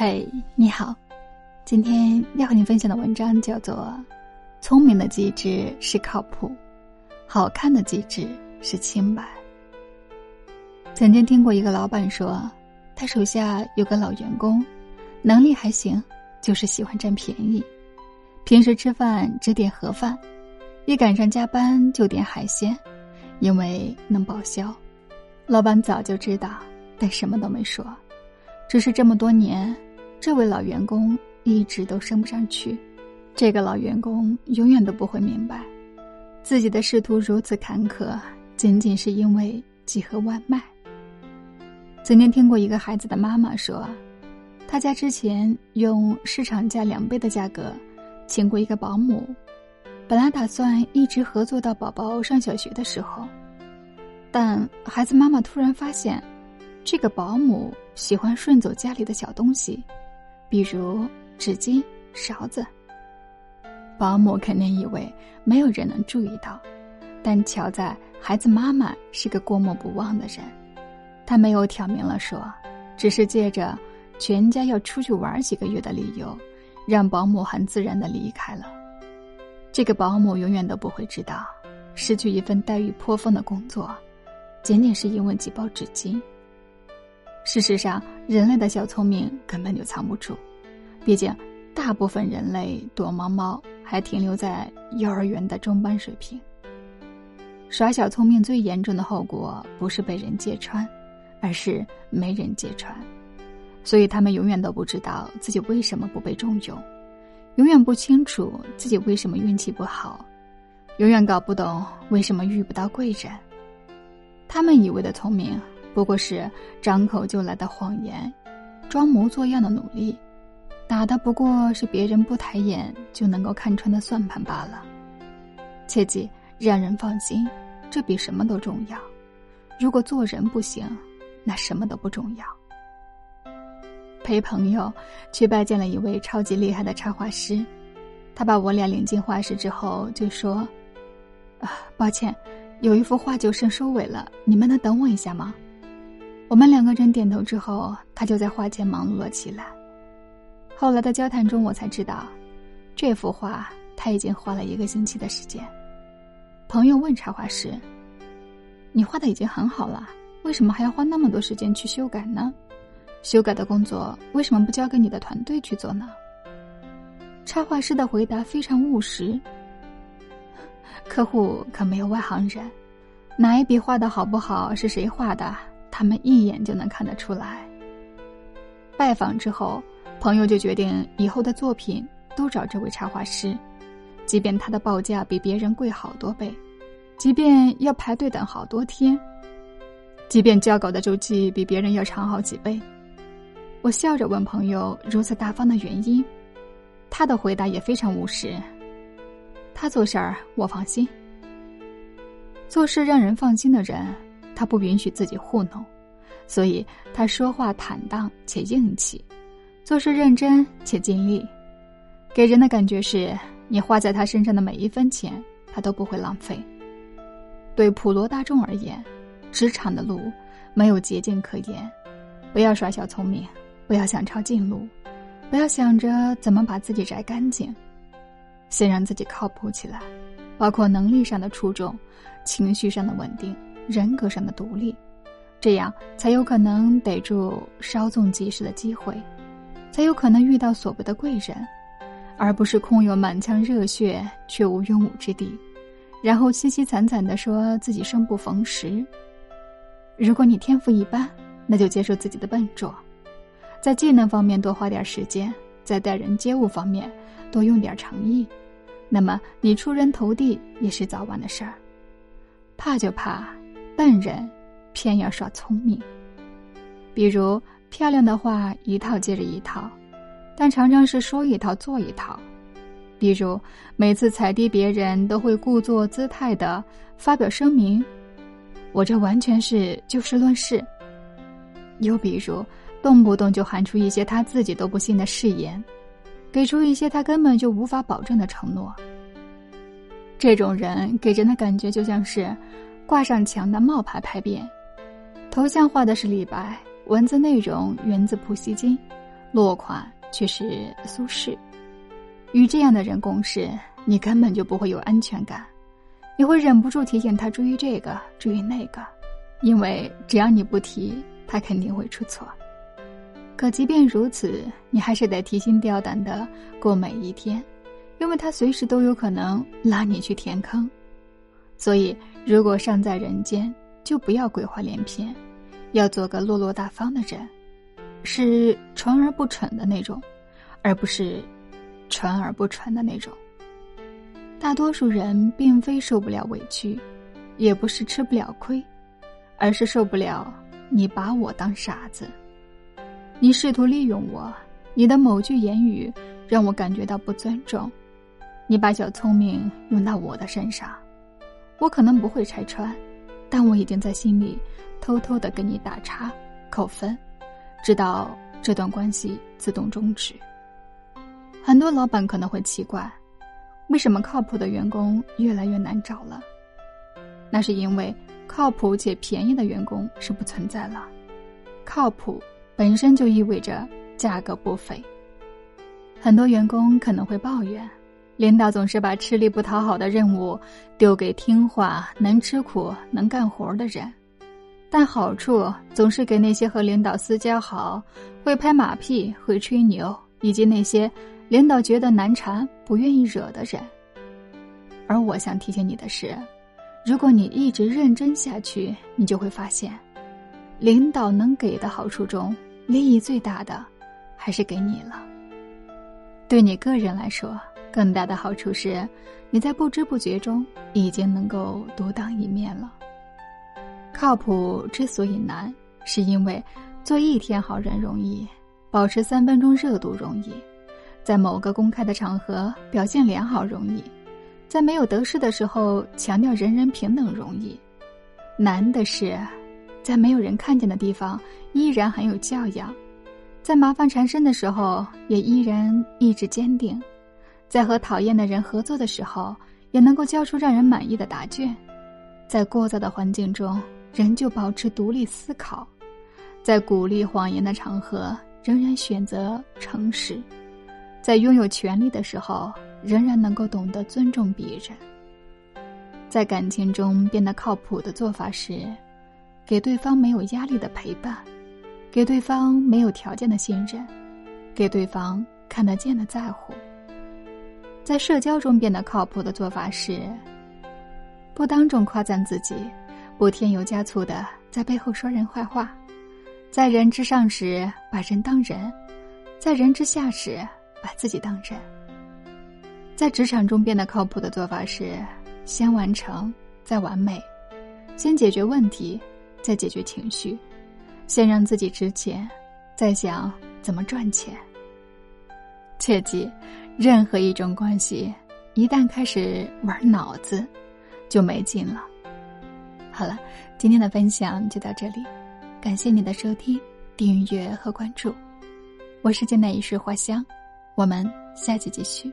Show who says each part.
Speaker 1: 嘿，你好，今天要和你分享的文章叫做《聪明的机智是靠谱，好看的机智是清白》。曾经听过一个老板说，他手下有个老员工，能力还行，就是喜欢占便宜，平时吃饭只点盒饭，一赶上加班就点海鲜，因为能报销。老板早就知道，但什么都没说，只是这么多年。这位老员工一直都升不上去，这个老员工永远都不会明白，自己的仕途如此坎坷，仅仅是因为几盒外卖。曾经听过一个孩子的妈妈说，他家之前用市场价两倍的价格，请过一个保姆，本来打算一直合作到宝宝上小学的时候，但孩子妈妈突然发现，这个保姆喜欢顺走家里的小东西。比如纸巾、勺子，保姆肯定以为没有人能注意到，但巧在孩子妈妈是个过目不忘的人，她没有挑明了说，只是借着全家要出去玩几个月的理由，让保姆很自然的离开了。这个保姆永远都不会知道，失去一份待遇颇丰的工作，仅仅是因为几包纸巾。事实上，人类的小聪明根本就藏不住，毕竟大部分人类躲猫猫还停留在幼儿园的中班水平。耍小聪明最严重的后果不是被人揭穿，而是没人揭穿。所以他们永远都不知道自己为什么不被重用，永远不清楚自己为什么运气不好，永远搞不懂为什么遇不到贵人。他们以为的聪明。不过是张口就来的谎言，装模作样的努力，打的不过是别人不抬眼就能够看穿的算盘罢了。切记让人放心，这比什么都重要。如果做人不行，那什么都不重要。陪朋友去拜见了一位超级厉害的插画师，他把我俩领进画室之后就说：“啊，抱歉，有一幅画就剩收尾了，你们能等我一下吗？”我们两个人点头之后，他就在画前忙碌了起来。后来的交谈中，我才知道，这幅画他已经画了一个星期的时间。朋友问插画师：“你画的已经很好了，为什么还要花那么多时间去修改呢？修改的工作为什么不交给你的团队去做呢？”插画师的回答非常务实：“客户可没有外行人，哪一笔画的好不好是谁画的？”他们一眼就能看得出来。拜访之后，朋友就决定以后的作品都找这位插画师，即便他的报价比别人贵好多倍，即便要排队等好多天，即便交稿的周期比别人要长好几倍。我笑着问朋友如此大方的原因，他的回答也非常务实。他做事儿我放心，做事让人放心的人。他不允许自己糊弄，所以他说话坦荡且硬气，做事认真且尽力，给人的感觉是你花在他身上的每一分钱，他都不会浪费。对普罗大众而言，职场的路没有捷径可言，不要耍小聪明，不要想抄近路，不要想着怎么把自己摘干净，先让自己靠谱起来，包括能力上的出众，情绪上的稳定。人格上的独立，这样才有可能逮住稍纵即逝的机会，才有可能遇到所谓的贵人，而不是空有满腔热血却无用武之地，然后凄凄惨惨的说自己生不逢时。如果你天赋一般，那就接受自己的笨拙，在技能方面多花点时间，在待人接物方面多用点诚意，那么你出人头地也是早晚的事儿。怕就怕。笨人偏要耍聪明，比如漂亮的话一套接着一套，但常常是说一套做一套；比如每次踩低别人都会故作姿态的发表声明，我这完全是就事论事；又比如动不动就喊出一些他自己都不信的誓言，给出一些他根本就无法保证的承诺。这种人给人的感觉就像是。挂上墙的冒牌牌匾，头像画的是李白，文字内容源自普希金，落款却是苏轼。与这样的人共事，你根本就不会有安全感，你会忍不住提醒他注意这个，注意那个，因为只要你不提，他肯定会出错。可即便如此，你还是得提心吊胆的过每一天，因为他随时都有可能拉你去填坑。所以，如果尚在人间，就不要鬼话连篇，要做个落落大方的人，是传而不蠢的那种，而不是传而不传的那种。大多数人并非受不了委屈，也不是吃不了亏，而是受不了你把我当傻子。你试图利用我，你的某句言语让我感觉到不尊重。你把小聪明用到我的身上，我可能不会拆穿，但我已经在心里偷偷的给你打叉、扣分，直到这段关系自动终止。很多老板可能会奇怪，为什么靠谱的员工越来越难找了？那是因为靠谱且便宜的员工是不存在了，靠谱。本身就意味着价格不菲。很多员工可能会抱怨，领导总是把吃力不讨好的任务丢给听话、能吃苦、能干活的人，但好处总是给那些和领导私交好、会拍马屁、会吹牛，以及那些领导觉得难缠、不愿意惹的人。而我想提醒你的是，如果你一直认真下去，你就会发现，领导能给的好处中。利益最大的，还是给你了。对你个人来说，更大的好处是，你在不知不觉中已经能够独当一面了。靠谱之所以难，是因为做一天好人容易，保持三分钟热度容易，在某个公开的场合表现良好容易，在没有得失的时候强调人人平等容易，难的是。在没有人看见的地方，依然很有教养；在麻烦缠身的时候，也依然意志坚定；在和讨厌的人合作的时候，也能够交出让人满意的答卷；在聒噪的环境中，仍旧保持独立思考；在鼓励谎言的场合，仍然选择诚实；在拥有权利的时候，仍然能够懂得尊重别人；在感情中变得靠谱的做法是。给对方没有压力的陪伴，给对方没有条件的信任，给对方看得见的在乎。在社交中变得靠谱的做法是：不当众夸赞自己，不添油加醋的在背后说人坏话，在人之上时把人当人，在人之下时把自己当人。在职场中变得靠谱的做法是：先完成，再完美，先解决问题。再解决情绪，先让自己值钱，再想怎么赚钱。切记，任何一种关系，一旦开始玩脑子，就没劲了。好了，今天的分享就到这里，感谢你的收听、订阅和关注。我是剑南一世花香，我们下期继续。